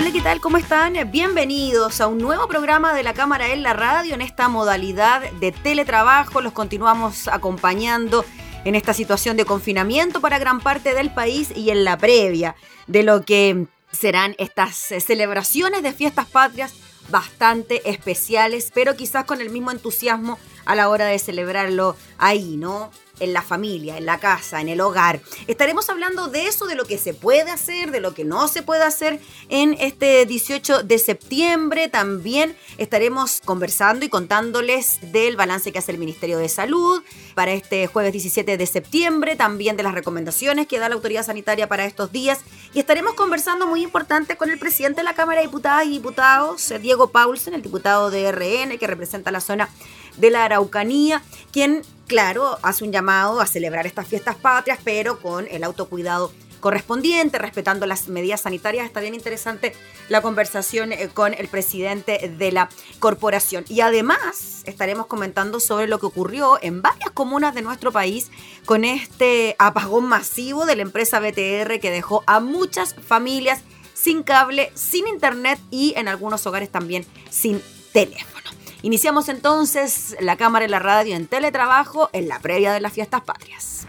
Hola, ¿qué tal? ¿Cómo están? Bienvenidos a un nuevo programa de la Cámara en la Radio en esta modalidad de teletrabajo. Los continuamos acompañando en esta situación de confinamiento para gran parte del país y en la previa de lo que serán estas celebraciones de fiestas patrias bastante especiales, pero quizás con el mismo entusiasmo a la hora de celebrarlo ahí, ¿no? En la familia, en la casa, en el hogar. Estaremos hablando de eso, de lo que se puede hacer, de lo que no se puede hacer en este 18 de septiembre. También estaremos conversando y contándoles del balance que hace el Ministerio de Salud para este jueves 17 de septiembre, también de las recomendaciones que da la autoridad sanitaria para estos días. Y estaremos conversando muy importante con el presidente de la Cámara de Diputadas y Diputados, Diego Paulsen, el diputado de RN, que representa la zona de la Araucanía, quien, claro, hace un llamado a celebrar estas fiestas patrias, pero con el autocuidado correspondiente, respetando las medidas sanitarias. Está bien interesante la conversación eh, con el presidente de la corporación. Y además estaremos comentando sobre lo que ocurrió en varias comunas de nuestro país con este apagón masivo de la empresa BTR que dejó a muchas familias sin cable, sin internet y en algunos hogares también sin teléfono. Iniciamos entonces la cámara y la radio en teletrabajo en la previa de las fiestas patrias.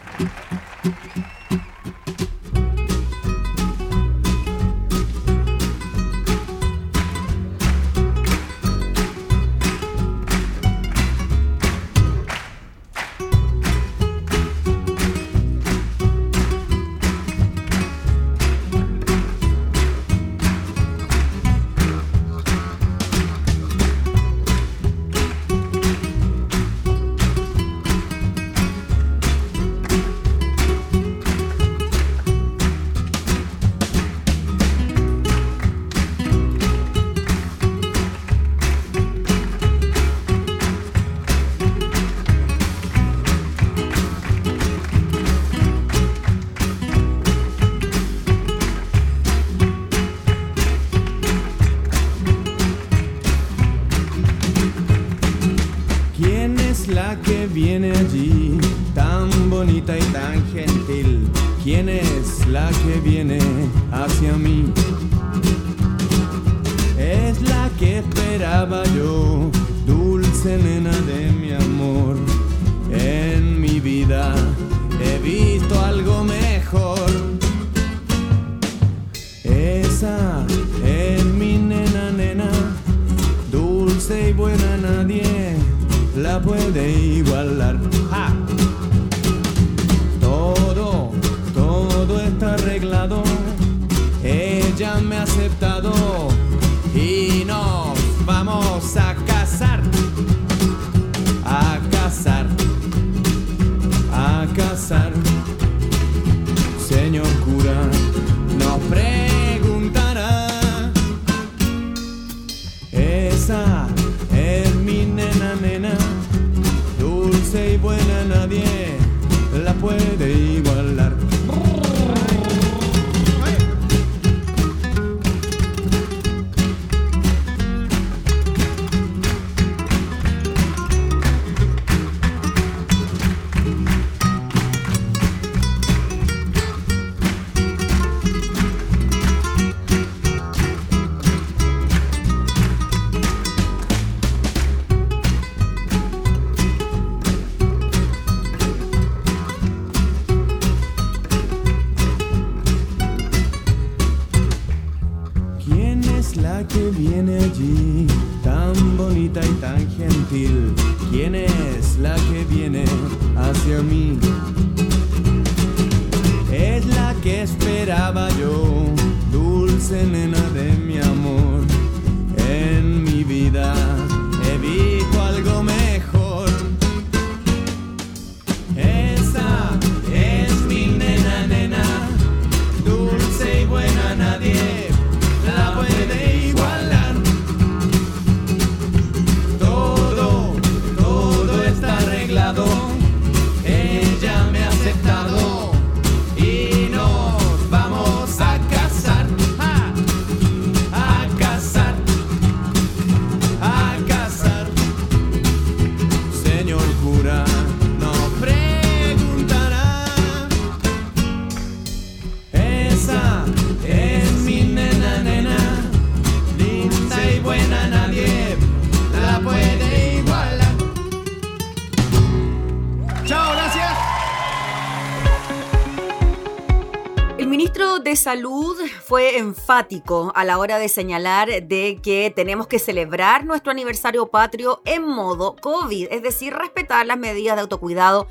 Salud fue enfático a la hora de señalar de que tenemos que celebrar nuestro aniversario patrio en modo COVID, es decir, respetar las medidas de autocuidado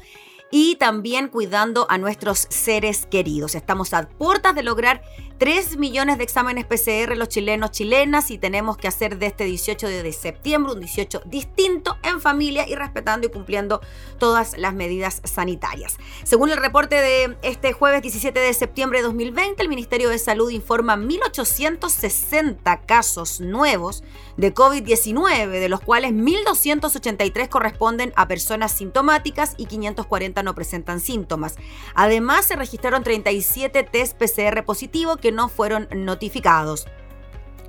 y también cuidando a nuestros seres queridos. Estamos a puertas de lograr 3 millones de exámenes PCR los chilenos chilenas y tenemos que hacer de este 18 de septiembre un 18 distinto en familia y respetando y cumpliendo todas las medidas sanitarias. Según el reporte de este jueves 17 de septiembre de 2020, el Ministerio de Salud informa 1.860 casos nuevos de COVID-19, de los cuales 1.283 corresponden a personas sintomáticas y 540 no presentan síntomas. Además, se registraron 37 test PCR positivos que no fueron notificados.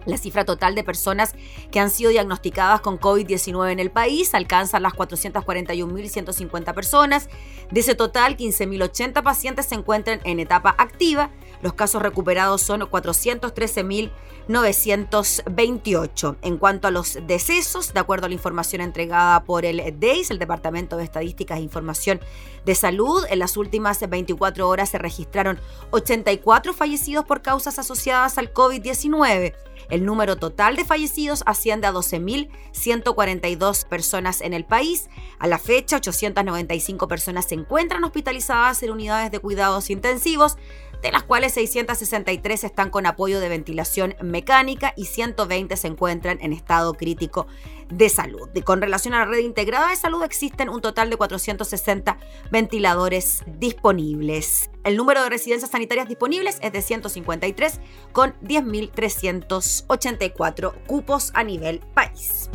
La cifra total de personas que han sido diagnosticadas con COVID-19 en el país alcanza las 441.150 personas. De ese total, 15.080 pacientes se encuentran en etapa activa. Los casos recuperados son 413.928. En cuanto a los decesos, de acuerdo a la información entregada por el DEIS, el Departamento de Estadísticas e Información de Salud, en las últimas 24 horas se registraron 84 fallecidos por causas asociadas al COVID-19. El número total de fallecidos asciende a 12.142 personas en el país. A la fecha, 895 personas se encuentran hospitalizadas en unidades de cuidados intensivos, de las cuales 663 están con apoyo de ventilación mecánica y 120 se encuentran en estado crítico de salud. con relación a la red integrada de salud existen un total de 460 ventiladores disponibles. El número de residencias sanitarias disponibles es de 153 con 10.384 cupos a nivel país.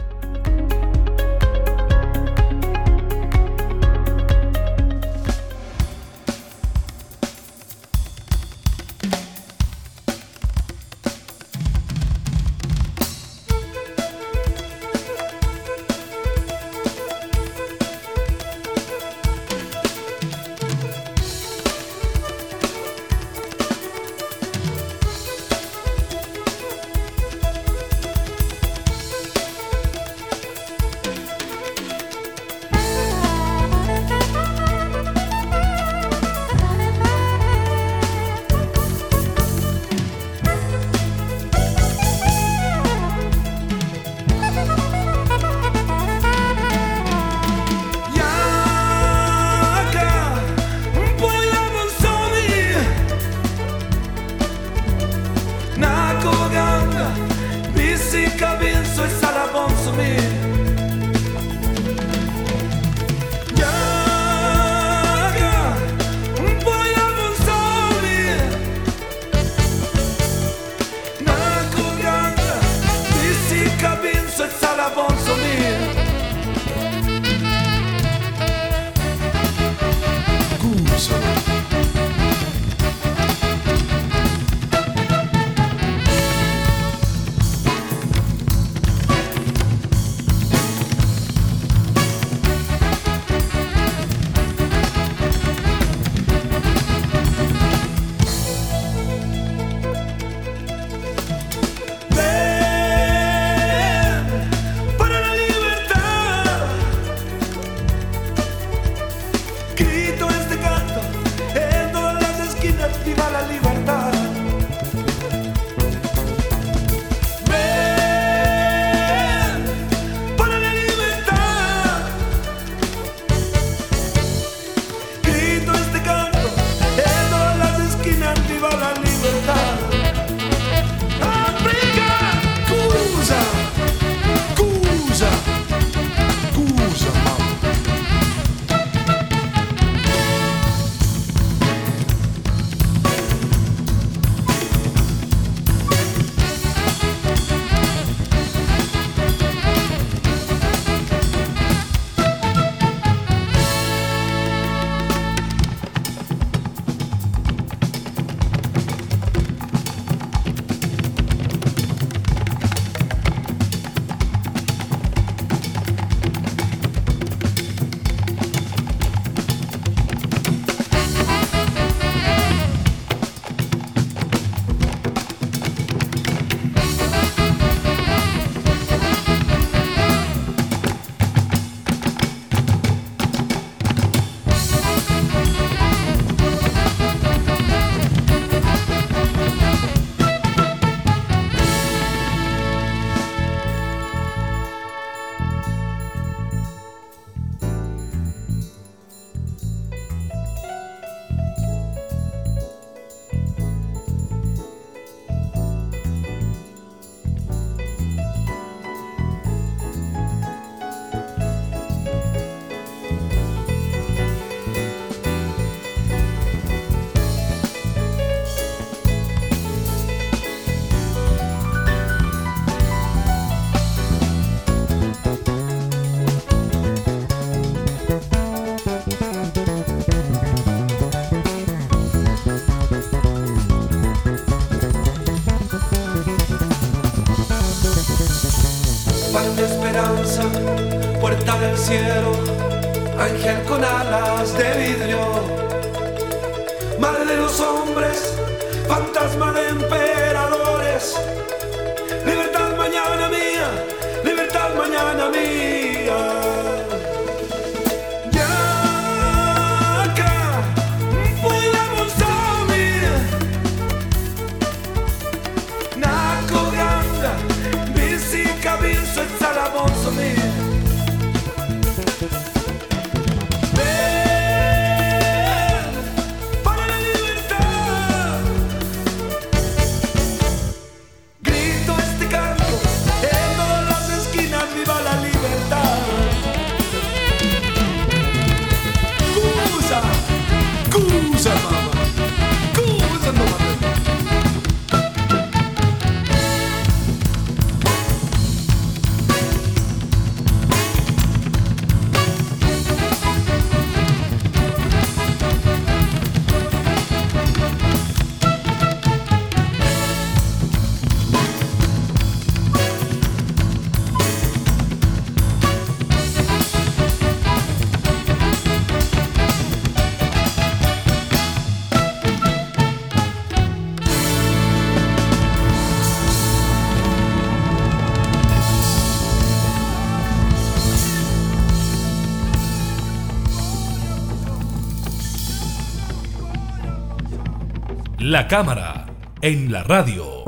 La cámara en la radio.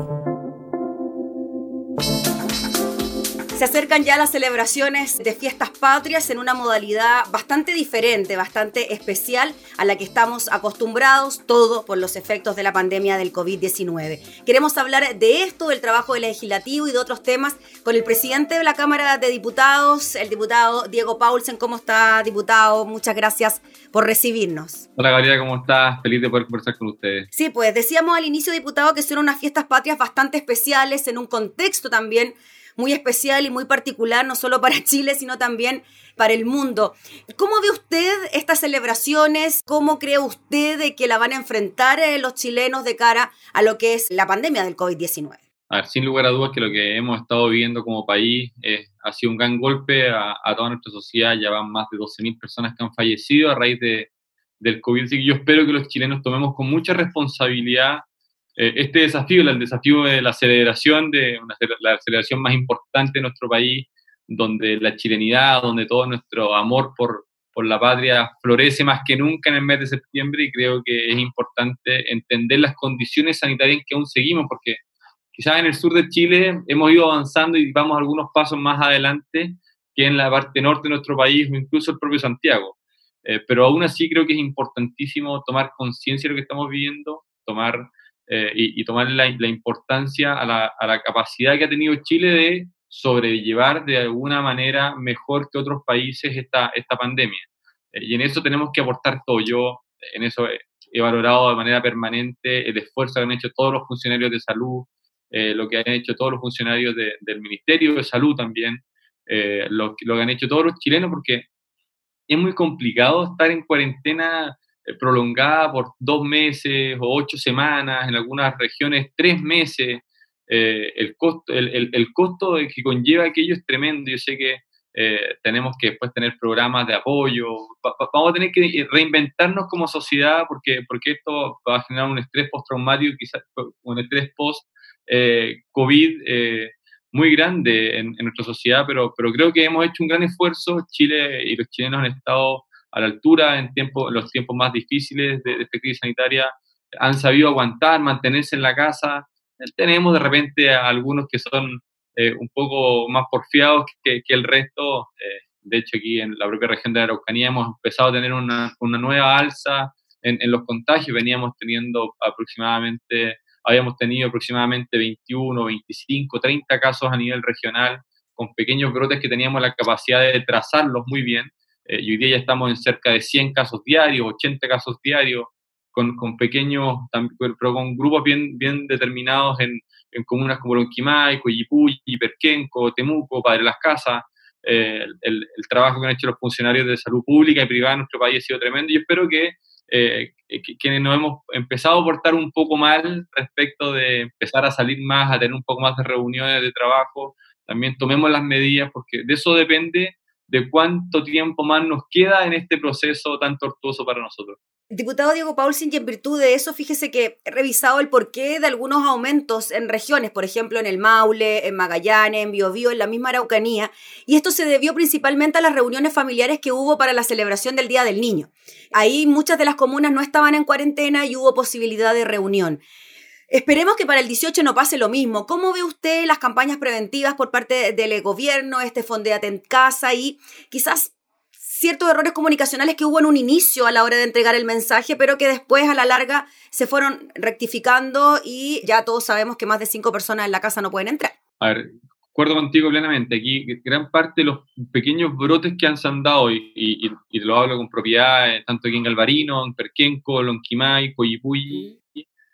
Se acercan ya las celebraciones de fiestas patrias en una modalidad bastante diferente, bastante especial a la que estamos acostumbrados, todo por los efectos de la pandemia del COVID-19. Queremos hablar de esto, del trabajo del legislativo y de otros temas con el presidente de la Cámara de Diputados, el diputado Diego Paulsen. ¿Cómo está, diputado? Muchas gracias por recibirnos. Hola Gabriela, ¿cómo estás? Feliz de poder conversar con ustedes. Sí, pues decíamos al inicio, diputado, que son unas fiestas patrias bastante especiales en un contexto también muy especial y muy particular, no solo para Chile, sino también para el mundo. ¿Cómo ve usted estas celebraciones? ¿Cómo cree usted que la van a enfrentar eh, los chilenos de cara a lo que es la pandemia del COVID-19? A ver, sin lugar a dudas que lo que hemos estado viviendo como país ha sido un gran golpe a, toda nuestra sociedad. Ya van más de 12.000 personas que han fallecido a raíz de, del COVID. Así que yo espero que los chilenos tomemos con mucha responsabilidad eh, este desafío, el desafío de la celebración, de la celebración más importante de nuestro país, donde la chilenidad, donde todo nuestro amor por, por la patria florece más que nunca en el mes de septiembre y creo que es importante entender las condiciones sanitarias en que aún seguimos, porque quizás en el sur de Chile hemos ido avanzando y vamos algunos pasos más adelante que en la parte norte de nuestro país o incluso el propio Santiago. Eh, pero aún así creo que es importantísimo tomar conciencia de lo que estamos viviendo, tomar eh, y, tomar la, importancia a la, capacidad que ha tenido Chile de sobrellevar de alguna manera mejor que otros países esta, esta pandemia. Eh, y en eso tenemos que aportar todo. Yo en eso he, valorado de manera permanente el esfuerzo que han hecho todos los funcionarios de salud, eh, lo que han hecho todos los funcionarios del Ministerio de Salud también, lo, lo que han hecho todos los chilenos, porque es muy complicado estar en cuarentena eh, prolongada por dos meses o ocho semanas, en algunas regiones tres meses. Eh, el, costo, el, el, costo que conlleva aquello es tremendo. Yo sé que eh, tenemos que después tener programas de apoyo. vamos a tener que reinventarnos como sociedad porque, porque esto va a generar un estrés postraumático, quizás un estrés post-COVID muy grande en, en, nuestra sociedad, pero, pero creo que hemos hecho un gran esfuerzo. Chile y los chilenos han estado a la altura en, tiempo, los tiempos más difíciles de, esta crisis sanitaria, han sabido aguantar, mantenerse en la casa. Tenemos de repente a algunos que son eh, un poco más porfiados que, el resto. Eh, de hecho, aquí en la propia región de la Araucanía hemos empezado a tener una, una nueva alza en, en, los contagios. Veníamos teniendo aproximadamente, habíamos tenido aproximadamente 21, 25, 30 casos a nivel regional, con pequeños brotes que teníamos la capacidad de trazarlos muy bien. Eh, y hoy día ya estamos en cerca de 100 casos diarios, 80 casos diarios, con, con pequeños, pero con grupos bien, bien determinados en, en comunas como Lonquimay, Coyipulli, Perquenco, Temuco, Padre Las Casas. Eh, el, el, trabajo que han hecho los funcionarios de salud pública y privada en nuestro país ha sido tremendo y espero que, eh, quienes nos hemos empezado a portar un poco mal respecto de empezar a salir más, a tener un poco más de reuniones de trabajo, también tomemos las medidas, porque de eso depende de cuánto tiempo más nos queda en este proceso tan tortuoso para nosotros. Diputado Diego Paulsen, y en virtud de eso, fíjese que he revisado el porqué de algunos aumentos en regiones, por ejemplo, en el Maule, en Magallanes, en Biobío, en la misma Araucanía, y esto se debió principalmente a las reuniones familiares que hubo para la celebración del Día del Niño. Ahí muchas de las comunas no estaban en cuarentena y hubo posibilidad de reunión. Esperemos que para el 18 no pase lo mismo. ¿Cómo ve usted las campañas preventivas por parte del gobierno, este Fondeate en Casa y quizás ciertos errores comunicacionales que hubo en un inicio a la hora de entregar el mensaje, pero que después a la larga se fueron rectificando y ya todos sabemos que más de cinco personas en la casa no pueden entrar? A ver, acuerdo contigo plenamente. Aquí gran parte de los pequeños brotes que han dado, y, y, lo hablo con propiedad, tanto aquí en Galvarino, en Perquenco, Lonquimay, Coyipulli,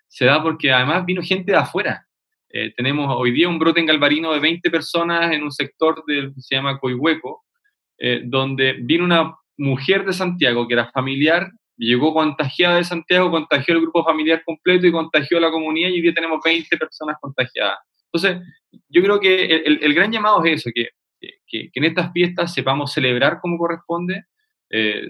se da porque además vino gente de afuera. Eh, tenemos hoy día un brote en Galvarino de 20 personas en un sector que se llama Coihueco, eh, donde vino una mujer de Santiago que era familiar, llegó contagiada de Santiago, contagió el grupo familiar completo y contagió a la comunidad y hoy día tenemos 20 personas contagiadas. Entonces, yo creo que el, gran llamado es eso, que, que, en estas fiestas sepamos celebrar como corresponde, eh,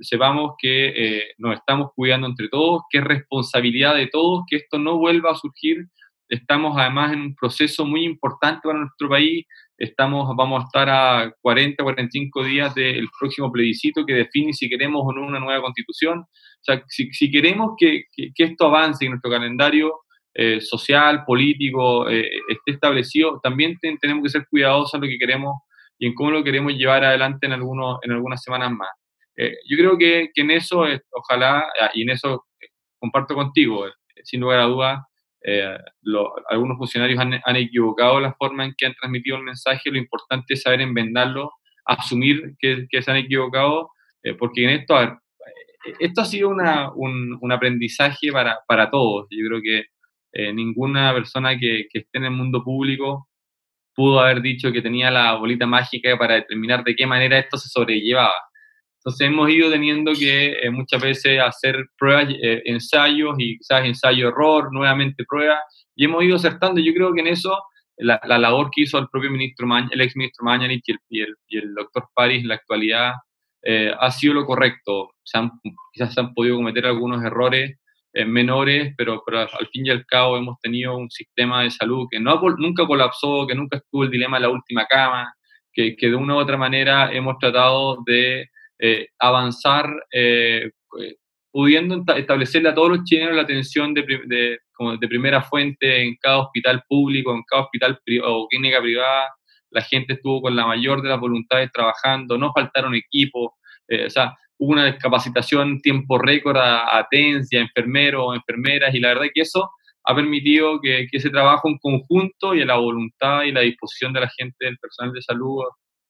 sepamos que eh, nos estamos cuidando entre todos, que es responsabilidad de todos, que esto no vuelva a surgir. Estamos además en un proceso muy importante para nuestro país. Estamos, vamos a estar a 40, 45 días del próximo plebiscito que define si queremos o no una nueva constitución. O sea, si, si queremos que, que, esto avance en nuestro calendario eh, social, político, esté establecido, también tenemos que ser cuidadosos en lo que queremos y en cómo lo queremos llevar adelante en, algunos, en algunas semanas más. Eh, yo creo que, que en eso, ojalá, ah, y en eso eh, comparto contigo, eh, sin lugar a dudas, algunos funcionarios han, equivocado la forma en que han transmitido el mensaje, lo importante es saber enmendarlo, asumir que, se han equivocado, porque en esto, esto ha sido una, un, aprendizaje para, para, todos. Yo creo que ninguna persona que esté en el mundo público pudo haber dicho que tenía la bolita mágica para determinar de qué manera esto se sobrellevaba. Entonces hemos ido teniendo que eh, muchas veces hacer pruebas, eh, ensayos y quizás ensayo-error, nuevamente pruebas, y hemos ido acertando. Yo creo que en eso la, labor que hizo el propio ministro, el ex ministro Mañanich y el, y el, doctor París en la actualidad eh, ha sido lo correcto. quizás se han podido cometer algunos errores menores, pero, pero, al fin y al cabo hemos tenido un sistema de salud que no nunca colapsó, que nunca estuvo el dilema de la última cama, que, que de una u otra manera hemos tratado de eh, avanzar eh, pudiendo establecerle a todos los chilenos la atención de, de, de, primera fuente en cada hospital público, en cada hospital o clínica privada. La gente estuvo con la mayor de las voluntades trabajando, no faltaron equipos, eh, o sea, hubo una descapacitación en tiempo récord a, a enfermeros, enfermeras, y la verdad que eso ha permitido que, que, ese trabajo en conjunto y a la voluntad y la disposición de la gente, del personal de salud,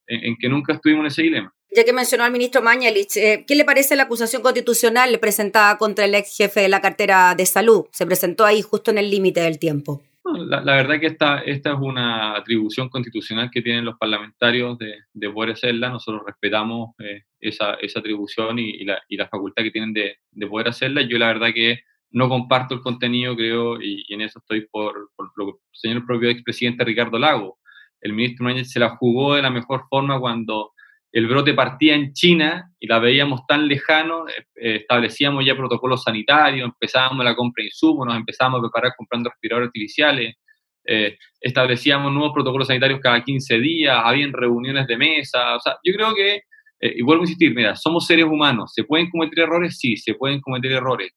en, que nunca estuvimos en ese dilema. Ya que mencionó al ministro Mañalich, eh, ¿qué le parece la acusación constitucional presentada contra el ex jefe de la cartera de salud? Se presentó ahí justo en el límite del tiempo. La, la, verdad que esta, esta es una atribución constitucional que tienen los parlamentarios de, de poder hacerla. Nosotros respetamos eh, esa, esa, atribución y, la, y, la, facultad que tienen de, de, poder hacerla. Yo la verdad que no comparto el contenido, creo, y, y en eso estoy por, por lo que señor el propio expresidente Ricardo Lago el ministro Núñez se la jugó de la mejor forma cuando el brote partía en China y la veíamos tan lejano, eh, eh, establecíamos ya protocolos sanitarios, empezábamos la compra de insumos, nos empezábamos a preparar comprando respiradores artificiales, eh, establecíamos nuevos protocolos sanitarios cada 15 días, habían reuniones de mesa, o sea, yo creo que, y vuelvo a insistir, mira, somos seres humanos, ¿se pueden cometer errores? Sí, se pueden cometer errores,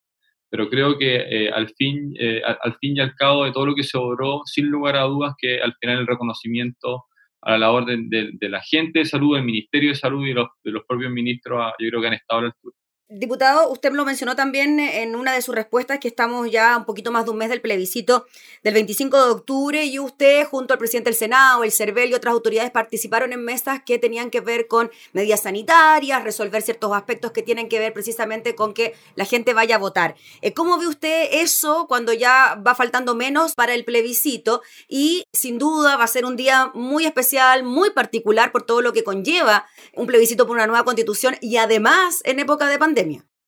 pero creo que eh, al, fin, eh, al, fin y al cabo de todo lo que se obró, sin lugar a dudas que al final el reconocimiento a la labor de, de, la gente de salud, del Ministerio de Salud y los, de los propios ministros, ah, yo creo que han estado a la altura. Diputado, usted lo mencionó también en una de sus respuestas que estamos ya un poquito más de un mes del plebiscito del 25 de octubre y usted junto al presidente del Senado, el CERVEL y otras autoridades participaron en mesas que tenían que ver con medidas sanitarias, resolver ciertos aspectos que tienen que ver precisamente con que la gente vaya a votar. Eh, ¿Cómo ve usted eso cuando ya va faltando menos para el plebiscito? Y sin duda va a ser un día muy especial, muy particular por todo lo que conlleva un plebiscito por una nueva constitución y además en época de pandemia.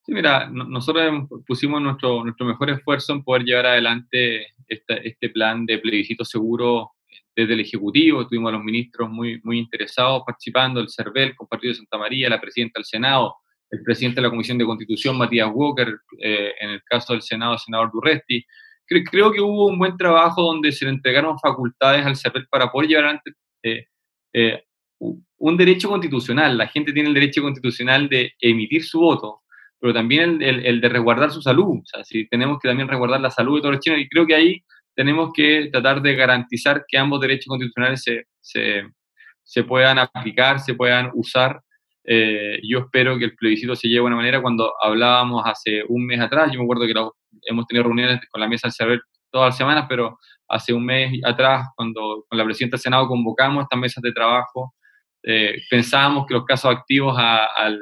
Sí, mira, nosotros pusimos nuestro, nuestro mejor esfuerzo en poder llevar adelante este, este plan de plebiscito seguro desde el Ejecutivo, tuvimos a los ministros muy, muy interesados participando, el CERVEL con Partido de Santa María, la presidenta del Senado, el presidente de la Comisión de Constitución, Matías Walker, eh, en el caso del Senado, el senador Durresti. Creo, que hubo un buen trabajo donde se le entregaron facultades al CERVEL para poder llevar adelante eh, eh, un derecho constitucional. La gente tiene el derecho constitucional de emitir su voto, pero también el, de resguardar su salud. O sea, si tenemos que también resguardar la salud de todos los chinos, y creo que ahí tenemos que tratar de garantizar que ambos derechos constitucionales se, se, puedan aplicar, se puedan usar. Eh, yo espero que el plebiscito se lleve de buena manera. Cuando hablábamos hace un mes atrás, yo me acuerdo que hemos tenido reuniones con la mesa del saber todas las semanas, pero hace un mes atrás, cuando con la presidenta del Senado convocamos estas mesas de trabajo, eh, pensábamos que los casos activos al,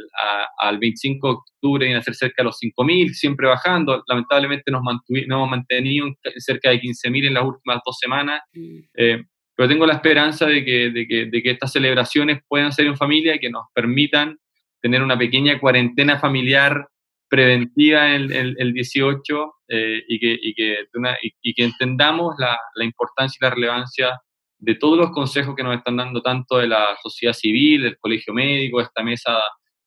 al 25 de octubre iban a ser cerca de los 5.000, siempre bajando. Lamentablemente nos, hemos mantenido cerca de 15.000 en las últimas dos semanas. Mm. Eh, pero tengo la esperanza de que, de, que, de que, estas celebraciones puedan ser en familia y que nos permitan tener una pequeña cuarentena familiar preventiva el, el, 18 eh, y, que, y, que y, que entendamos la, la importancia y la relevancia de todos los consejos que nos están dando tanto de la sociedad civil, del colegio médico, esta mesa,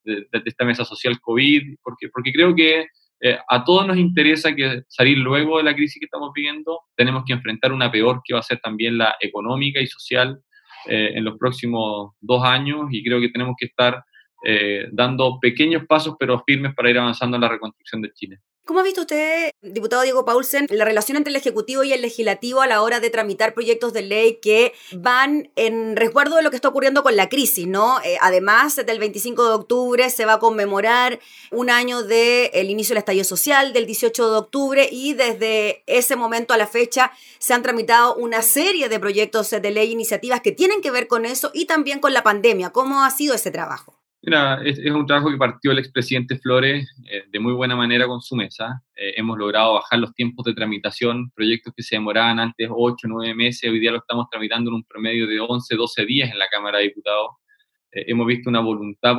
de, esta mesa social COVID, porque, porque creo que eh, a todos nos interesa que salir luego de la crisis que estamos viviendo, tenemos que enfrentar una peor que va a ser también la económica y social eh, en los próximos dos años y creo que tenemos que estar eh, dando pequeños pasos pero firmes para ir avanzando en la reconstrucción de Chile. ¿Cómo ha visto usted, diputado Diego Paulsen, la relación entre el Ejecutivo y el Legislativo a la hora de tramitar proyectos de ley que van en resguardo de lo que está ocurriendo con la crisis, ¿no? Eh, además, del 25 de octubre se va a conmemorar un año del inicio del estallido social, del 18 de octubre, y desde ese momento a la fecha se han tramitado una serie de proyectos de ley, iniciativas que tienen que ver con eso y también con la pandemia. ¿Cómo ha sido ese trabajo? Mira, es, un trabajo que partió el expresidente Flores eh, de muy buena manera con su mesa. Eh, hemos logrado bajar los tiempos de tramitación, proyectos que se demoraban antes 8, 9 meses, hoy día lo estamos tramitando en un promedio de 11, 12 días en la Cámara de Diputados. Eh, hemos visto una voluntad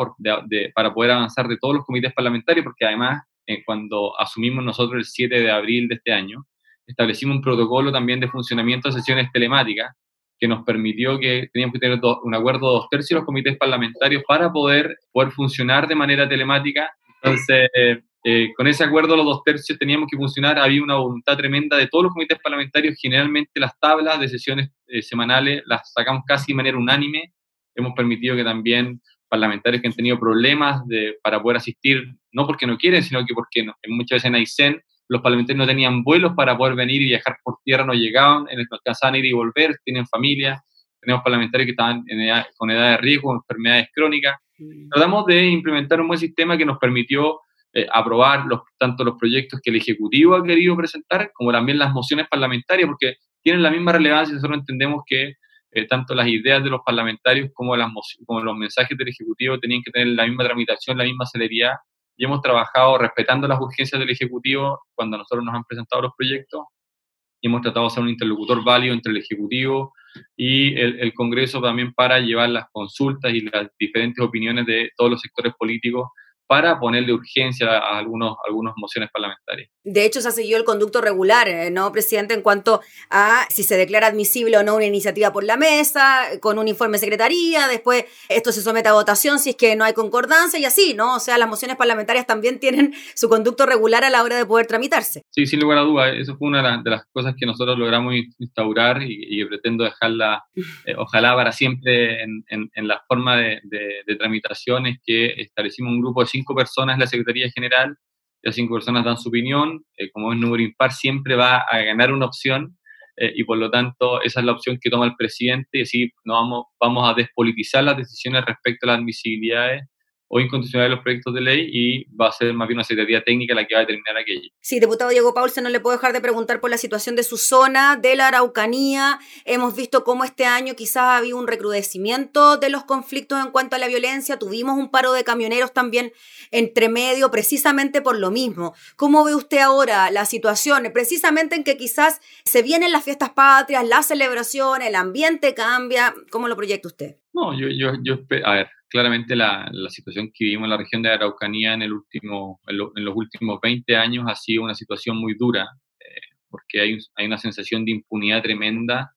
para poder avanzar de todos los comités parlamentarios, porque además, cuando asumimos nosotros el 7 de abril de este año, establecimos un protocolo también de funcionamiento de sesiones telemáticas que nos permitió que teníamos que tener un acuerdo de dos tercios de los comités parlamentarios para poder, poder funcionar de manera telemática. Entonces, eh, con ese acuerdo los dos tercios teníamos que funcionar, había una voluntad tremenda de todos los comités parlamentarios, generalmente las tablas de sesiones eh, semanales las sacamos casi de manera unánime, hemos permitido que también parlamentarios que han tenido problemas de, para poder asistir, no porque no quieren, sino que porque no, muchas veces en Aysén los parlamentarios no tenían vuelos para poder venir y viajar por tierra, no llegaban, no alcanzaban a ir y volver, tienen familia, tenemos parlamentarios que estaban con edad de riesgo, con enfermedades crónicas. Mm. Tratamos de implementar un buen sistema que nos permitió eh, aprobar los, tanto los proyectos que el Ejecutivo ha querido presentar, como también las mociones parlamentarias, porque tienen la misma relevancia. Nosotros entendemos que eh, tanto las ideas de los parlamentarios como, las, como los mensajes del Ejecutivo tenían que tener la misma tramitación, la misma celeridad y hemos trabajado respetando las urgencias del Ejecutivo cuando nosotros nos han presentado los proyectos y hemos tratado de ser un interlocutor válido entre el Ejecutivo y el, el, Congreso también para llevar las consultas y las diferentes opiniones de todos los sectores políticos para ponerle urgencia a algunos, algunas mociones parlamentarias. De hecho, se ha seguido el conducto regular, eh, ¿no, presidente? En cuanto a si se declara admisible o no una iniciativa por la mesa, con un informe de secretaría, después esto se somete a votación si es que no hay concordancia y así, ¿no? O sea, las mociones parlamentarias también tienen su conducto regular a la hora de poder tramitarse. Sí, sin lugar a duda, eso fue una de las cosas que nosotros logramos instaurar y, que pretendo dejarla, eh, ojalá para siempre en, en, la forma de, de, de tramitación, es que establecimos un grupo de cinco personas en la Secretaría General, las cinco personas dan su opinión, eh, como es número impar, siempre va a ganar una opción eh, y por lo tanto esa es la opción que toma el presidente y así no vamos, vamos a despolitizar las decisiones respecto a las admisibilidades o incondicional los proyectos de ley y va a ser más bien una secretaría técnica la que va a determinar aquello. Sí, diputado Diego Paulsen, no le puedo dejar de preguntar por la situación de su zona, de la Araucanía. Hemos visto cómo este año quizás ha habido un recrudecimiento de los conflictos en cuanto a la violencia. Tuvimos un paro de camioneros también entre medio, precisamente por lo mismo. ¿Cómo ve usted ahora la situación? Precisamente en que quizás se vienen las fiestas patrias, la celebración, el ambiente cambia. ¿Cómo lo proyecta usted? No, yo, yo, yo, a ver, claramente la, la, situación que vivimos en la región de Araucanía en, los últimos 20 años ha sido una situación muy dura, eh, porque hay, una sensación de impunidad tremenda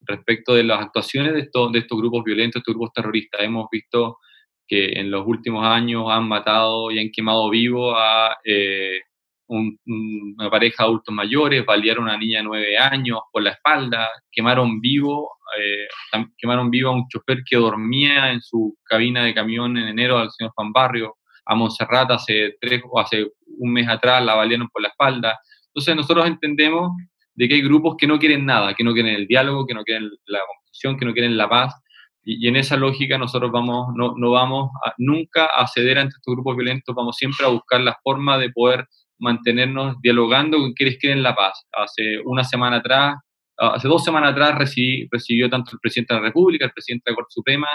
respecto de las actuaciones de estos, grupos violentos, estos grupos terroristas. Hemos visto que en los últimos años han matado y han quemado vivo a eh, una pareja de adultos mayores, balearon a una niña de nueve años por la espalda, quemaron vivo, eh, quemaron vivo a un chofer que dormía en su cabina de camión en enero al señor Juan Barrio, a Montserrat hace tres o hace un mes atrás la balearon por la espalda. Entonces nosotros entendemos de que hay grupos que no quieren nada, que no quieren el diálogo, que no quieren la confusión, que no quieren la paz, y, en esa lógica nosotros vamos, no, no vamos nunca a ceder ante estos grupos violentos, vamos siempre a buscar la forma de poder mantenernos dialogando con quienes quieren la paz. Hace una semana atrás, hace dos semanas atrás recibí, recibió tanto el presidente de la República, el presidente de la Corte Suprema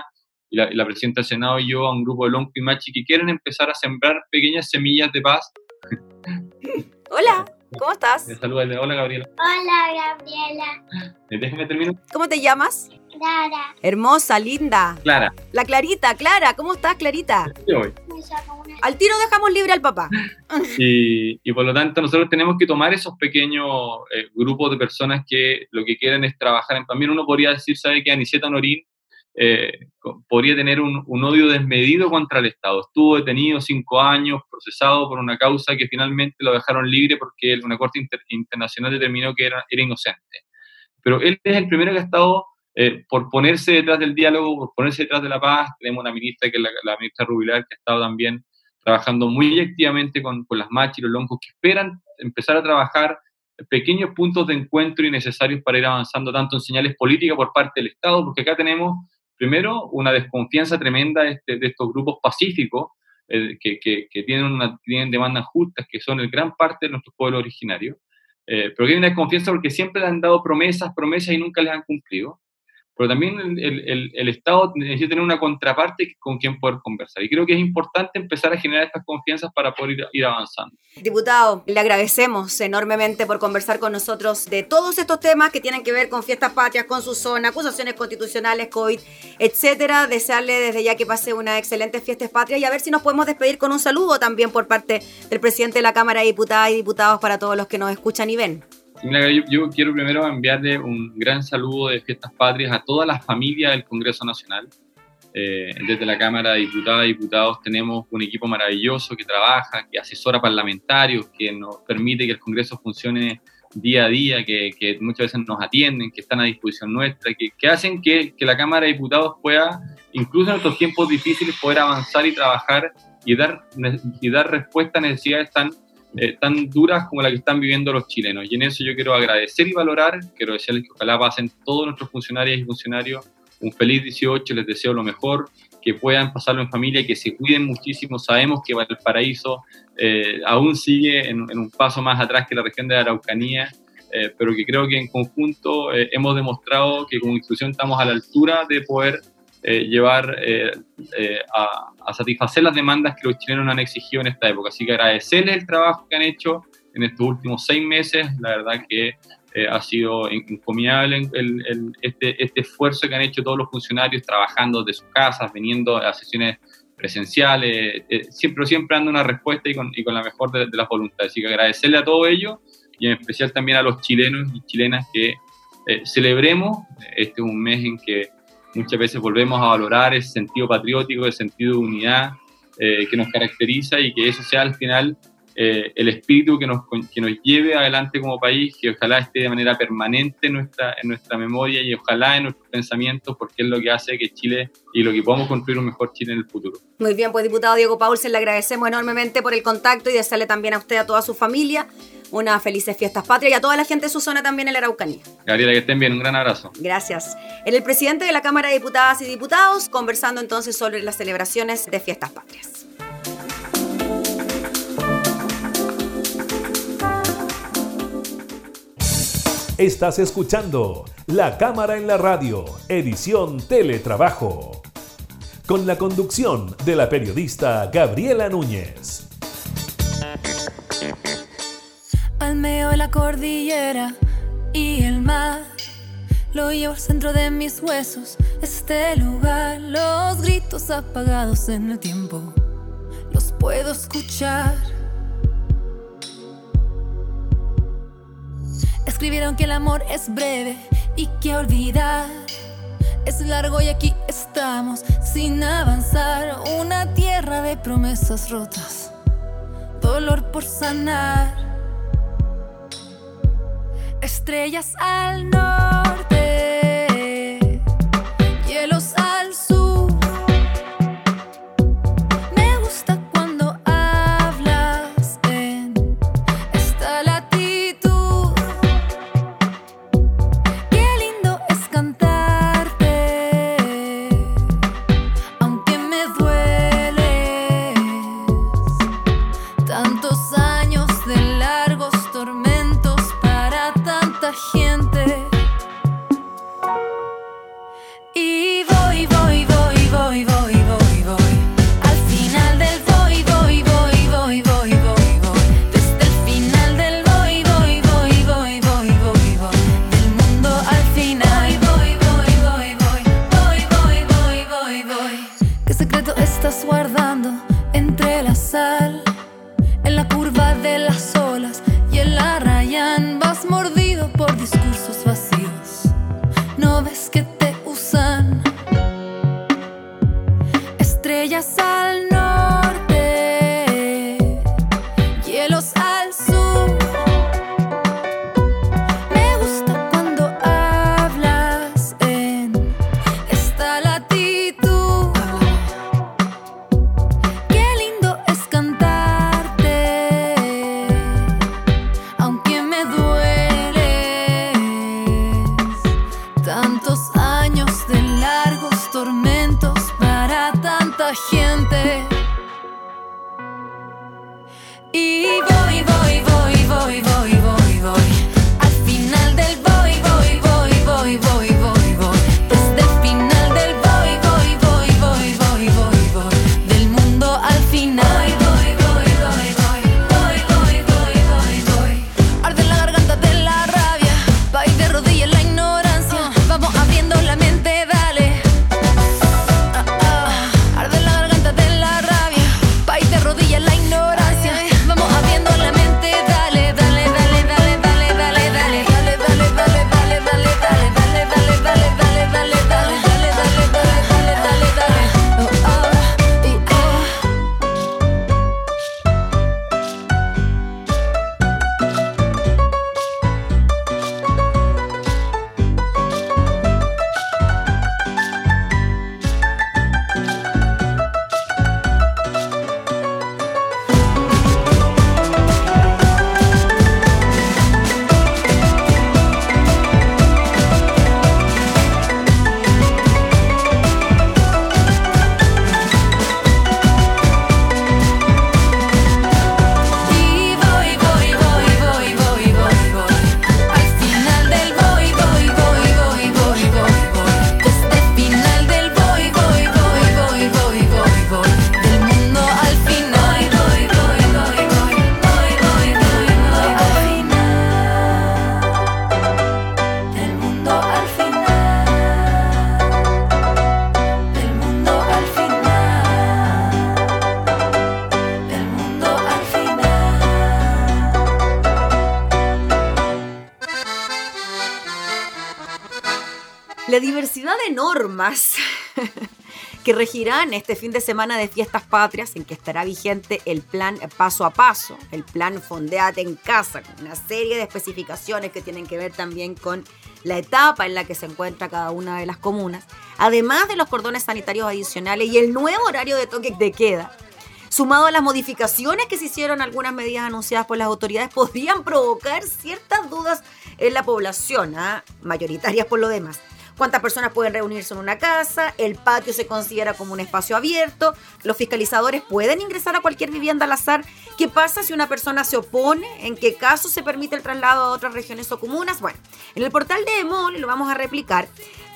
y la, presidenta del Senado y yo a un grupo de Lonco y Machi que quieren empezar a sembrar pequeñas semillas de paz. Hola, ¿cómo estás? Hola, Gabriela. Hola, Gabriela. Déjame terminar. ¿Cómo te llamas? Clara. Hermosa, linda. Clara. La Clarita, Clara, ¿cómo estás, Clarita? Al tiro dejamos libre al papá. Y, y, por lo tanto nosotros tenemos que tomar esos pequeños eh, grupos de personas que lo que quieren es trabajar en... También uno podría decir, ¿sabe que Aniceta Norín eh, podría tener un, odio desmedido contra el Estado? Estuvo detenido cinco años, procesado por una causa que finalmente lo dejaron libre porque una corte internacional determinó que era, era inocente. Pero él es el primero que ha estado eh, por ponerse detrás del diálogo, por ponerse detrás de la paz. Tenemos una ministra, que es la, ministra Rubilar, que ha estado también trabajando muy activamente con, con las machis y los loncos, que esperan empezar a trabajar pequeños puntos de encuentro y necesarios para ir avanzando tanto en señales políticas por parte del Estado, porque acá tenemos, primero, una desconfianza tremenda de, este, de estos grupos pacíficos, eh, que, tienen, una, tienen demandas justas, que son el gran parte de nuestro pueblo originario, eh, pero hay una desconfianza porque siempre le han dado promesas, promesas y nunca les han cumplido pero también el, el, Estado necesita tener una contraparte con quien poder conversar. Y creo que es importante empezar a generar estas confianzas para poder ir, avanzando. Diputado, le agradecemos enormemente por conversar con nosotros de todos estos temas que tienen que ver con fiestas patrias, con su zona, acusaciones constitucionales, COVID, etcétera. Desearle desde ya que pase una excelente fiesta patria y a ver si nos podemos despedir con un saludo también por parte del presidente de la Cámara de Diputadas y Diputados para todos los que nos escuchan y ven yo, quiero primero enviarle un gran saludo de Fiestas Patrias a todas las familias del Congreso Nacional. Eh, desde la Cámara de Diputadas y Diputados tenemos un equipo maravilloso que trabaja, que asesora parlamentarios, que nos permite que el Congreso funcione día a día, que, muchas veces nos atienden, que están a disposición nuestra, que, que hacen que, que, la Cámara de Diputados pueda, incluso en estos tiempos difíciles, poder avanzar y trabajar y dar, y dar respuesta a necesidades tan eh, tan duras como la que están viviendo los chilenos. Y en eso yo quiero agradecer y valorar, quiero decirles que ojalá pasen todos nuestros funcionarios y funcionarios un feliz 18, les deseo lo mejor, que puedan pasarlo en familia, que se cuiden muchísimo. Sabemos que Valparaíso eh, aún sigue en, un paso más atrás que la región de Araucanía, eh, pero que creo que en conjunto hemos demostrado que como institución estamos a la altura de poder eh, llevar eh, eh, a, satisfacer las demandas que los chilenos han exigido en esta época. Así que agradecerles el trabajo que han hecho en estos últimos seis meses. La verdad que ha sido encomiable el, este, este, esfuerzo que han hecho todos los funcionarios trabajando de sus casas, viniendo a sesiones presenciales, siempre, siempre dando una respuesta y con, y con la mejor de, las voluntades. Así que agradecerle a todo ello y en especial también a los chilenos y chilenas que celebremos. Este es un mes en que muchas veces volvemos a valorar ese sentido patriótico, ese sentido de unidad eh, que nos caracteriza y que eso sea al final eh, el espíritu que nos, que nos lleve adelante como país, que ojalá esté de manera permanente en nuestra, en nuestra memoria y ojalá en nuestros pensamientos, porque es lo que hace que Chile y lo que podamos construir un mejor Chile en el futuro. Muy bien, pues diputado Diego Paulsen, le agradecemos enormemente por el contacto y desearle también a usted, a toda su familia, unas felices fiestas patrias y a toda la gente de su zona también en la Araucanía. Gabriela, que estén bien, un gran abrazo. Gracias. El presidente de la Cámara de Diputadas y Diputados conversando entonces sobre las celebraciones de fiestas patrias. Estás escuchando La Cámara en la Radio, edición Teletrabajo, con la conducción de la periodista Gabriela Núñez. Al medio la cordillera y el mar, lo llevo al centro de mis huesos, este lugar, los gritos apagados en el tiempo, los puedo escuchar escribieron que el amor es breve y que olvidar es largo y aquí estamos sin avanzar. Una tierra de promesas rotas, dolor por sanar. Estrellas al norte. que regirán este fin de semana de fiestas patrias en que estará vigente el plan paso a paso, el plan Fondeate en casa, con una serie de especificaciones que tienen que ver también con la etapa en la que se encuentra cada una de las comunas, además de los cordones sanitarios adicionales y el nuevo horario de toque de queda. Sumado a las modificaciones que se hicieron algunas medidas anunciadas por las autoridades, podrían provocar ciertas dudas en la población, ¿ah? mayoritarias por lo demás cuántas personas pueden reunirse en una casa, el patio se considera como un espacio abierto, los fiscalizadores pueden ingresar a cualquier vivienda al azar. ¿Qué pasa si una persona se opone? ¿En qué caso se permite el traslado a otras regiones o comunas? Bueno, en el portal de EMOL, lo vamos a replicar,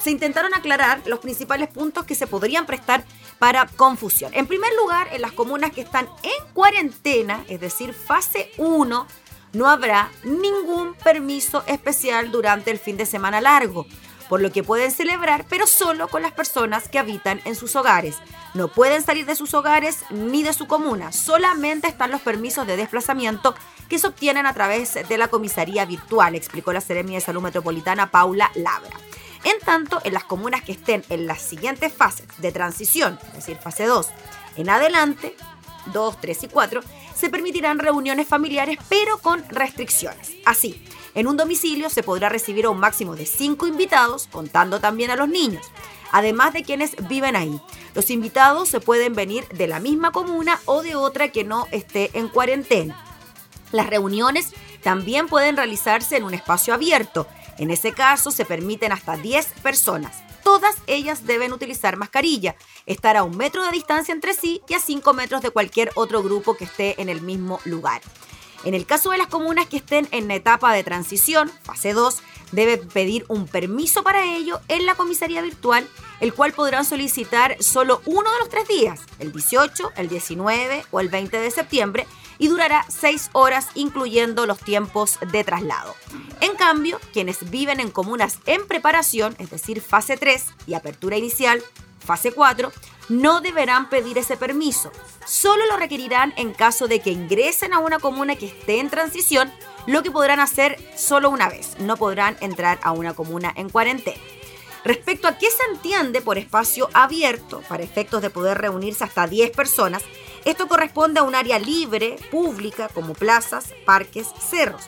se intentaron aclarar los principales puntos que se podrían prestar para confusión. En primer lugar, en las comunas que están en cuarentena, es decir, fase 1, no habrá ningún permiso especial durante el fin de semana largo por lo que pueden celebrar, pero solo con las personas que habitan en sus hogares. No pueden salir de sus hogares ni de su comuna, solamente están los permisos de desplazamiento que se obtienen a través de la comisaría virtual, explicó la Seremi de Salud Metropolitana Paula Labra. En tanto, en las comunas que estén en las siguientes fases de transición, es decir, fase 2, en adelante, 2, 3 y 4, se permitirán reuniones familiares pero con restricciones. Así, en un domicilio se podrá recibir a un máximo de 5 invitados, contando también a los niños, además de quienes viven ahí. Los invitados se pueden venir de la misma comuna o de otra que no esté en cuarentena. Las reuniones también pueden realizarse en un espacio abierto. En ese caso se permiten hasta 10 personas. Todas ellas deben utilizar mascarilla, estar a un metro de distancia entre sí y a 5 metros de cualquier otro grupo que esté en el mismo lugar. En el caso de las comunas que estén en etapa de transición, fase 2, debe pedir un permiso para ello en la comisaría virtual, el cual podrán solicitar solo uno de los tres días, el 18, el 19 o el 20 de septiembre, y durará seis horas incluyendo los tiempos de traslado. En cambio, quienes viven en comunas en preparación, es decir, fase 3 y apertura inicial, fase 4, no deberán pedir ese permiso. Solo lo requerirán en caso de que ingresen a una comuna que esté en transición, lo que podrán hacer solo una vez. No podrán entrar a una comuna en cuarentena. Respecto a qué se entiende por espacio abierto, para efectos de poder reunirse hasta 10 personas, esto corresponde a un área libre, pública, como plazas, parques, cerros.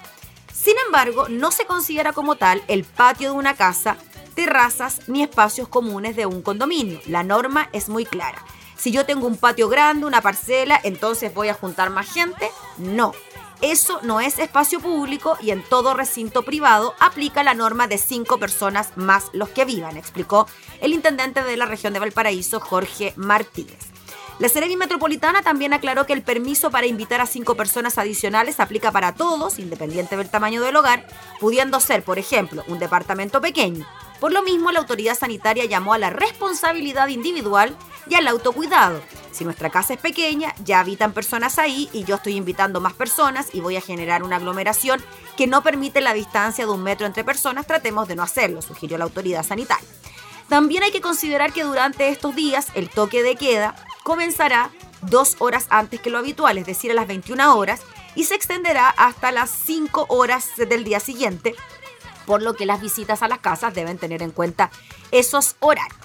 Sin embargo, no se considera como tal el patio de una casa, terrazas ni espacios comunes de un condominio. La norma es muy clara. Si yo tengo un patio grande, una parcela, entonces voy a juntar más gente. No. Eso no es espacio público y en todo recinto privado aplica la norma de cinco personas más los que vivan, explicó el intendente de la región de Valparaíso, Jorge Martínez. La Seremi Metropolitana también aclaró que el permiso para invitar a cinco personas adicionales aplica para todos, independiente del tamaño del hogar, pudiendo ser, por ejemplo, un departamento pequeño. Por lo mismo, la autoridad sanitaria llamó a la responsabilidad individual y al autocuidado. Si nuestra casa es pequeña, ya habitan personas ahí y yo estoy invitando más personas y voy a generar una aglomeración que no permite la distancia de un metro entre personas, tratemos de no hacerlo, sugirió la autoridad sanitaria. También hay que considerar que durante estos días el toque de queda comenzará dos horas antes que lo habitual, es decir, a las 21 horas, y se extenderá hasta las 5 horas del día siguiente, por lo que las visitas a las casas deben tener en cuenta esos horarios.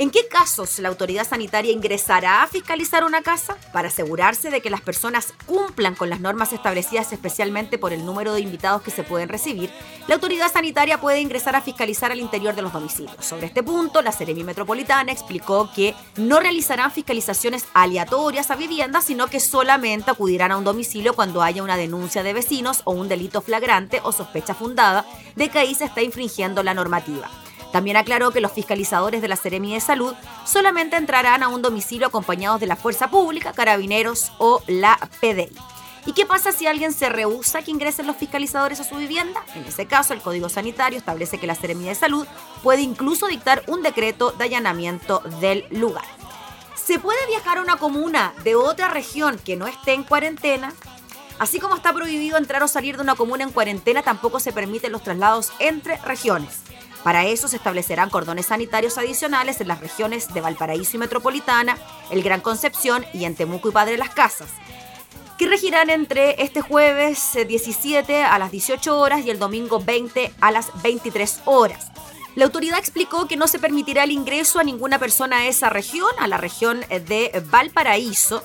¿En qué casos la autoridad sanitaria ingresará a fiscalizar una casa? Para asegurarse de que las personas cumplan con las normas establecidas especialmente por el número de invitados que se pueden recibir, la autoridad sanitaria puede ingresar a fiscalizar al interior de los domicilios. Sobre este punto, la Seremi Metropolitana explicó que no realizarán fiscalizaciones aleatorias a viviendas, sino que solamente acudirán a un domicilio cuando haya una denuncia de vecinos o un delito flagrante o sospecha fundada de que ahí se está infringiendo la normativa. También aclaró que los fiscalizadores de la Seremi de Salud solamente entrarán a un domicilio acompañados de la Fuerza Pública, Carabineros o la PDI. ¿Y qué pasa si alguien se rehúsa que ingresen los fiscalizadores a su vivienda? En ese caso, el Código Sanitario establece que la Seremi de Salud puede incluso dictar un decreto de allanamiento del lugar. ¿Se puede viajar a una comuna de otra región que no esté en cuarentena? Así como está prohibido entrar o salir de una comuna en cuarentena, tampoco se permiten los traslados entre regiones. Para eso se establecerán cordones sanitarios adicionales en las regiones de Valparaíso y Metropolitana, el Gran Concepción y en Temuco y Padre Las Casas, que regirán entre este jueves 17 eh, a las 18 horas y el domingo 20 a las 23 horas. La autoridad explicó que no se permitirá el ingreso a ninguna persona a esa región, a la región de Valparaíso,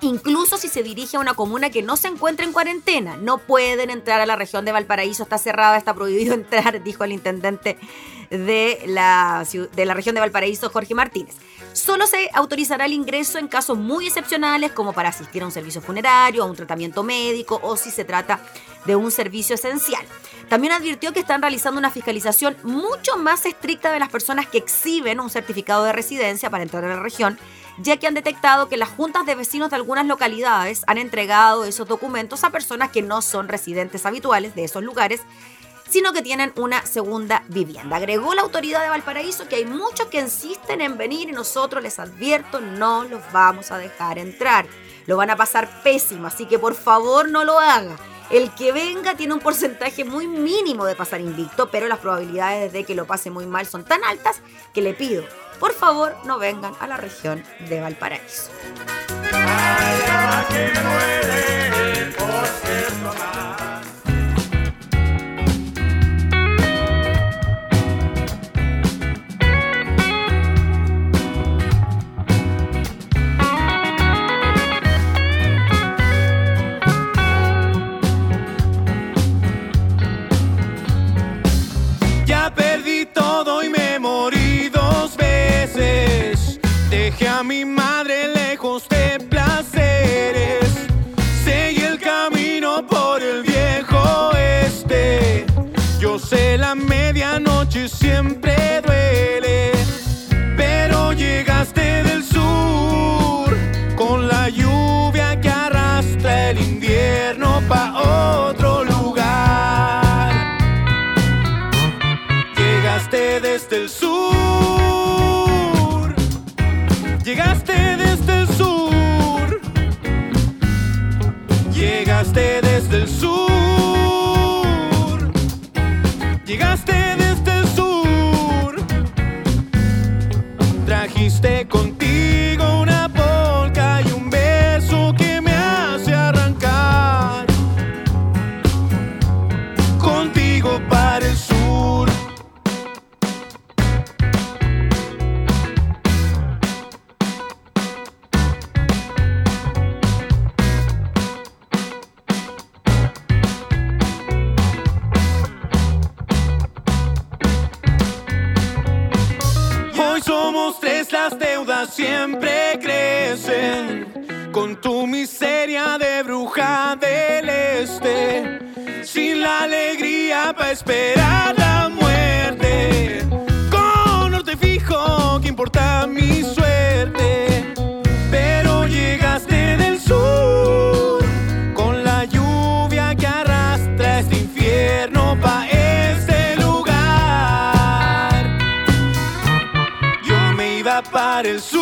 incluso si se dirige a una comuna que no se encuentra en cuarentena. No pueden entrar a la región de Valparaíso, está cerrada, está prohibido entrar, dijo el intendente de la, de la región de Valparaíso, Jorge Martínez. Solo se autorizará el ingreso en casos muy excepcionales, como para asistir a un servicio funerario, a un tratamiento médico o si se trata de un servicio esencial. También advirtió que están realizando una fiscalización mucho más estricta de las personas que exhiben un certificado de residencia para entrar a la región ya que han detectado que las juntas de vecinos de algunas localidades han entregado esos documentos a personas que no son residentes habituales de esos lugares, sino que tienen una segunda vivienda. Agregó la autoridad de Valparaíso que hay muchos que insisten en venir y nosotros les advierto, no los vamos a dejar entrar. Lo van a pasar pésimo, así que por favor no lo haga. El que venga tiene un porcentaje muy mínimo de pasar invicto, pero las probabilidades de que lo pase muy mal son tan altas que le pido, por favor, no vengan a la región de Valparaíso. Somos tres las de siempre crecen con tu miseria de bruja del este, sin la alegría para esperar la muerte. El sur.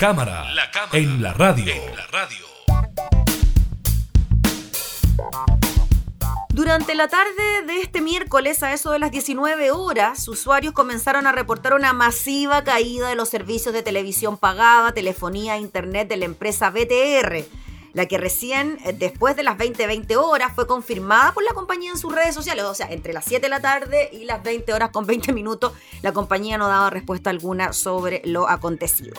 La cámara, en, la radio. Durante la tarde de este miércoles, a eso de las 19 horas, usuarios comenzaron a reportar una masiva caída de los servicios de televisión pagada, telefonía e internet de la empresa BTR. la que recién eh, después de las 20, 20 horas fue confirmada por la compañía en sus redes sociales. O sea, entre las 7 de la tarde y las 20 horas con 20 minutos, la compañía no daba respuesta alguna sobre lo acontecido.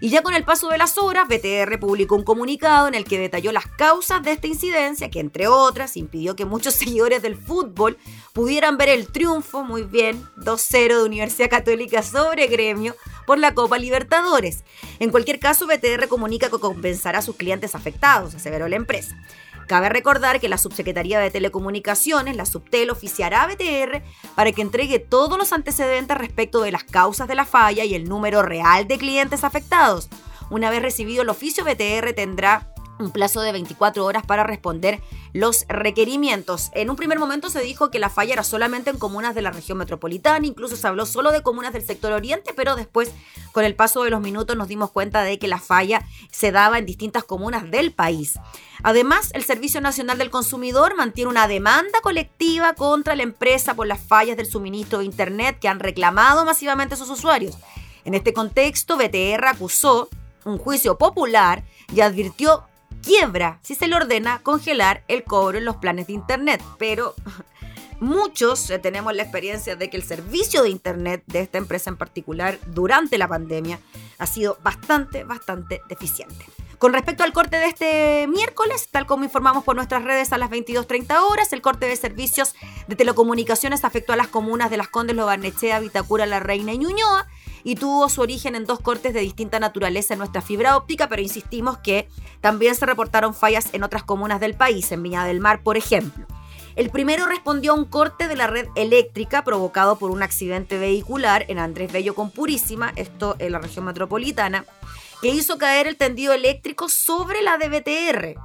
Y ya con el paso de las horas, BTR publicó un comunicado en el que detalló las causas de esta incidencia, que entre otras impidió que muchos seguidores del fútbol pudieran ver el triunfo, muy bien, 2-0 de Universidad Católica sobre Gremio por la Copa Libertadores. En cualquier caso, BTR comunica que compensará a sus clientes afectados, aseveró la empresa. Cabe recordar que la Subsecretaría de Telecomunicaciones, la Subtel, oficiará a BTR para que entregue todos los antecedentes respecto de las causas de la falla y el número real de clientes afectados. Una vez recibido el oficio, BTR tendrá un plazo de 24 horas para responder los requerimientos. En un primer momento se dijo que la falla era solamente en comunas de la región metropolitana, incluso se habló solo de comunas del sector oriente, pero después con el paso de los minutos nos dimos cuenta de que la falla se daba en distintas comunas del país. Además, el Servicio Nacional del Consumidor mantiene una demanda colectiva contra la empresa por las fallas del suministro de Internet que han reclamado masivamente sus usuarios. En este contexto, BTR acusó un juicio popular y advirtió quiebra si se le ordena congelar el cobro en los planes de Internet. Pero muchos eh, tenemos la experiencia de que el servicio de Internet de esta empresa en particular durante la pandemia ha sido bastante, bastante deficiente. Con respecto al corte de este miércoles, tal como informamos por nuestras redes a las 22.30 horas, el corte de servicios de telecomunicaciones afectó a las comunas de Las Condes, Lobarnechea, Vitacura, La Reina y Ñuñoa y tuvo su origen en dos cortes de distinta naturaleza en nuestra fibra óptica, pero insistimos que también se reportaron fallas en otras comunas del país, en Viña del Mar, por ejemplo. El primero respondió a un corte de la red eléctrica provocado por un accidente vehicular en Andrés Bello con Purísima, esto en la región metropolitana, que hizo caer el tendido eléctrico sobre la DBTR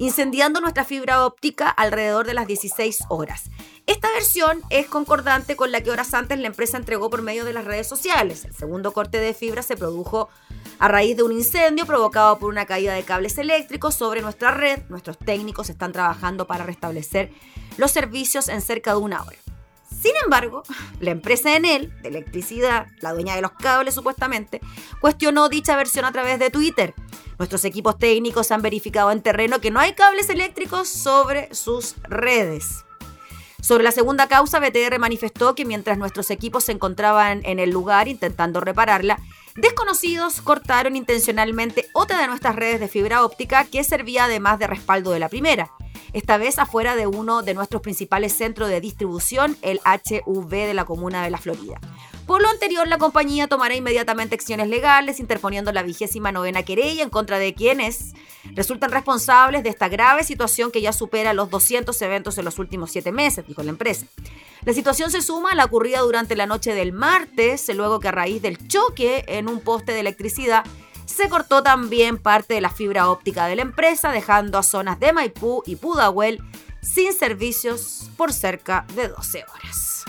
incendiando nuestra fibra óptica alrededor de las 16 horas. Esta versión es concordante con la que horas antes la empresa entregó por medio de las redes sociales. El segundo corte de fibra se produjo a raíz de un incendio provocado por una caída de cables eléctricos sobre nuestra red. Nuestros técnicos están trabajando para restablecer los servicios en cerca de una hora. Sin embargo, la empresa Enel, de electricidad, la dueña de los cables supuestamente, cuestionó dicha versión a través de Twitter. Nuestros equipos técnicos han verificado en terreno que no hay cables eléctricos sobre sus redes. Sobre la segunda causa, BTR manifestó que mientras nuestros equipos se encontraban en el lugar intentando repararla, desconocidos cortaron intencionalmente otra de nuestras redes de fibra óptica que servía además de respaldo de la primera esta vez afuera de uno de nuestros principales centros de distribución, el HV de la comuna de La Florida. Por lo anterior, la compañía tomará inmediatamente acciones legales, interponiendo la vigésima novena querella en contra de quienes resultan responsables de esta grave situación que ya supera los 200 eventos en los últimos siete meses, dijo la empresa. La situación se suma a la ocurrida durante la noche del martes, luego que a raíz del choque en un poste de electricidad se cortó también parte de la fibra óptica de la empresa, dejando a zonas de Maipú y Pudahuel sin servicios por cerca de 12 horas.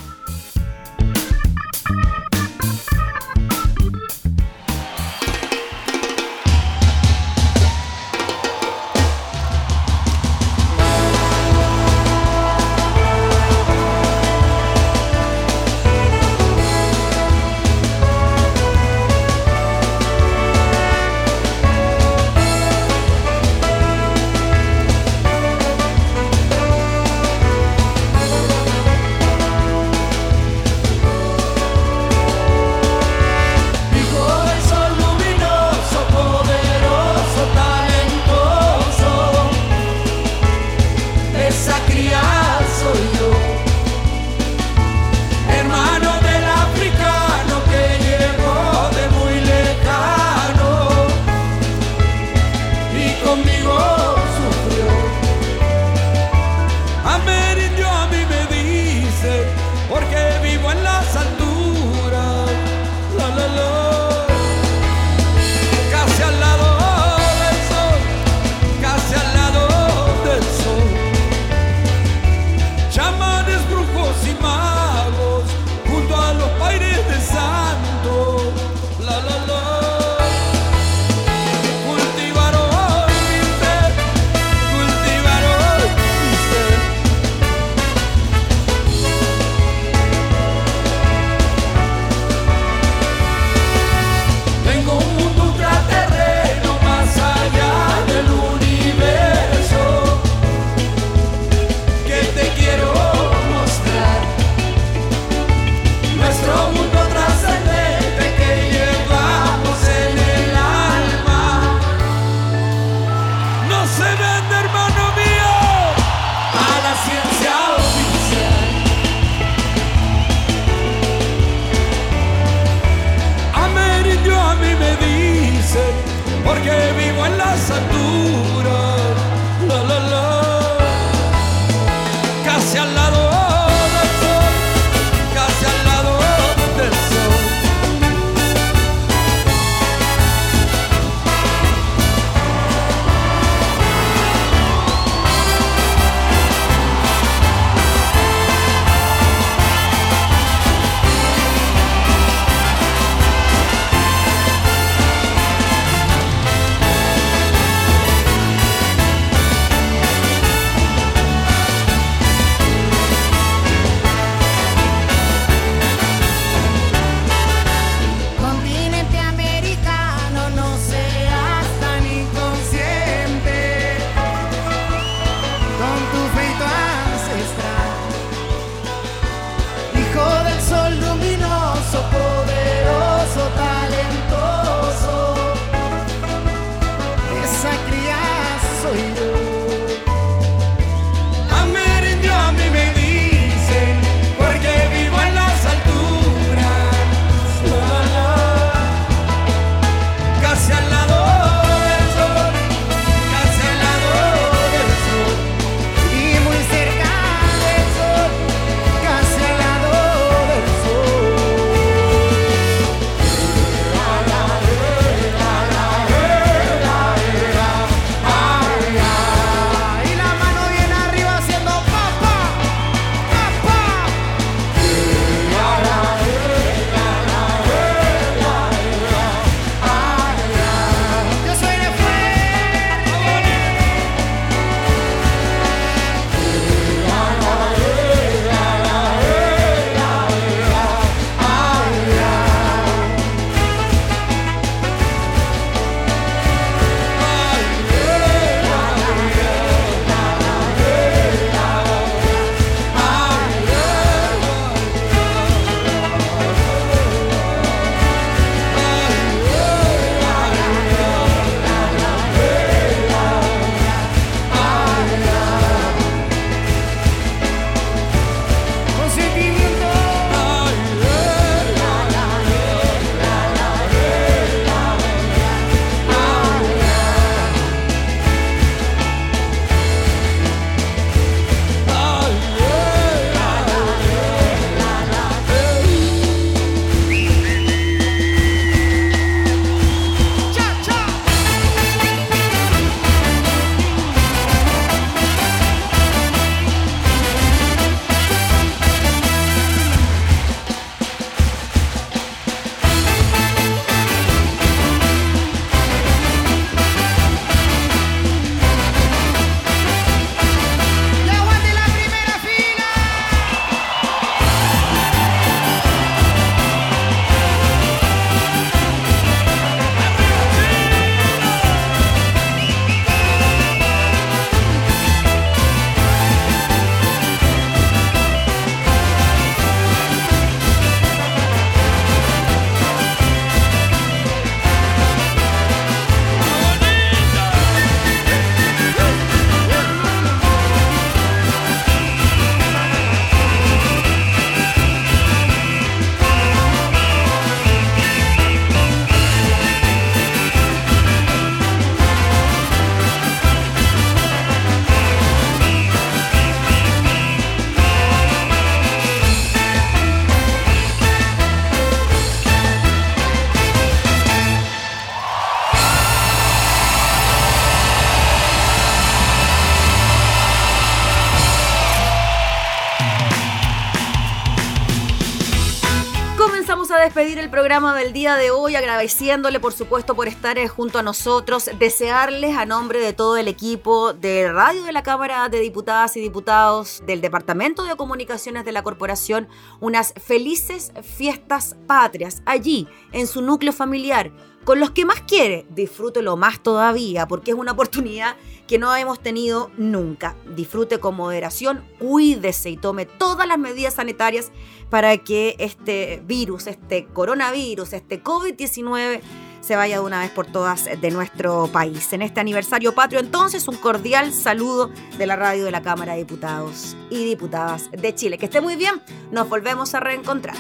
Programa del día de hoy, agradeciéndole por supuesto por estar eh, junto a nosotros, desearles a nombre de todo el equipo de Radio de la Cámara de Diputadas y Diputados del Departamento de Comunicaciones de la Corporación unas felices fiestas patrias allí, en su núcleo familiar, con los que más quiere, disfrútelo más todavía, porque es una oportunidad que no hemos tenido nunca. Disfrute con moderación, cuídese y tome todas las medidas sanitarias para que este virus, este coronavirus, este COVID-19 se vaya de una vez por todas de nuestro país. En este aniversario patrio, entonces, un cordial saludo de la radio de la Cámara de Diputados y Diputadas de Chile. Que esté muy bien, nos volvemos a reencontrar.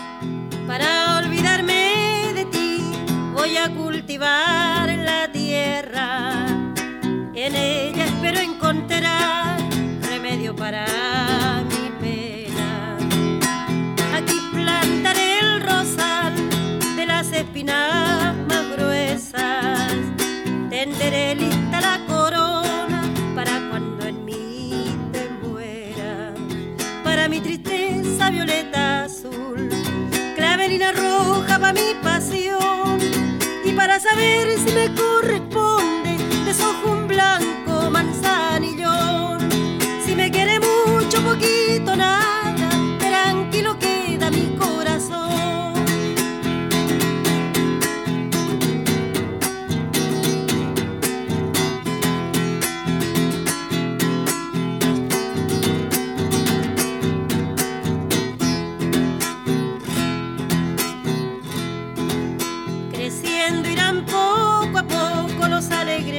Para olvidarme voy a cultivar la En ella espero encontrar remedio para mi pena. Aquí plantaré el rosal de las espinas más gruesas. Tenderé lista la corona para cuando en mí te muera. Para mi tristeza violeta azul, clavelina roja para mi pasión. Para saber si me corresponde, desojo un blanco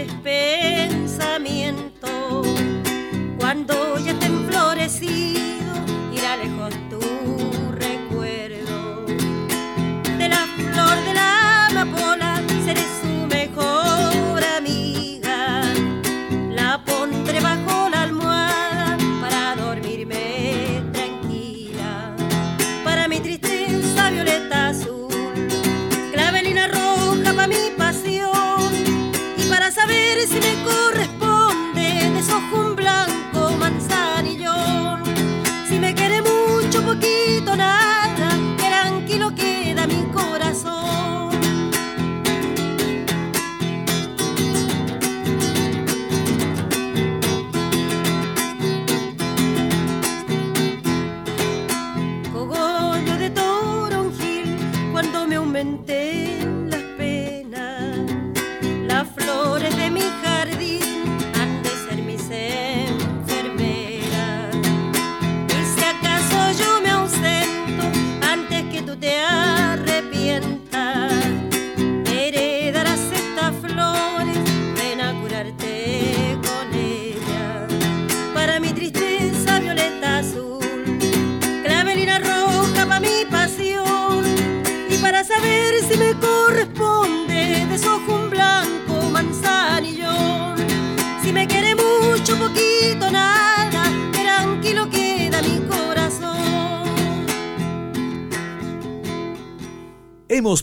alegres pensamientos. Cuando ya estén florecidos,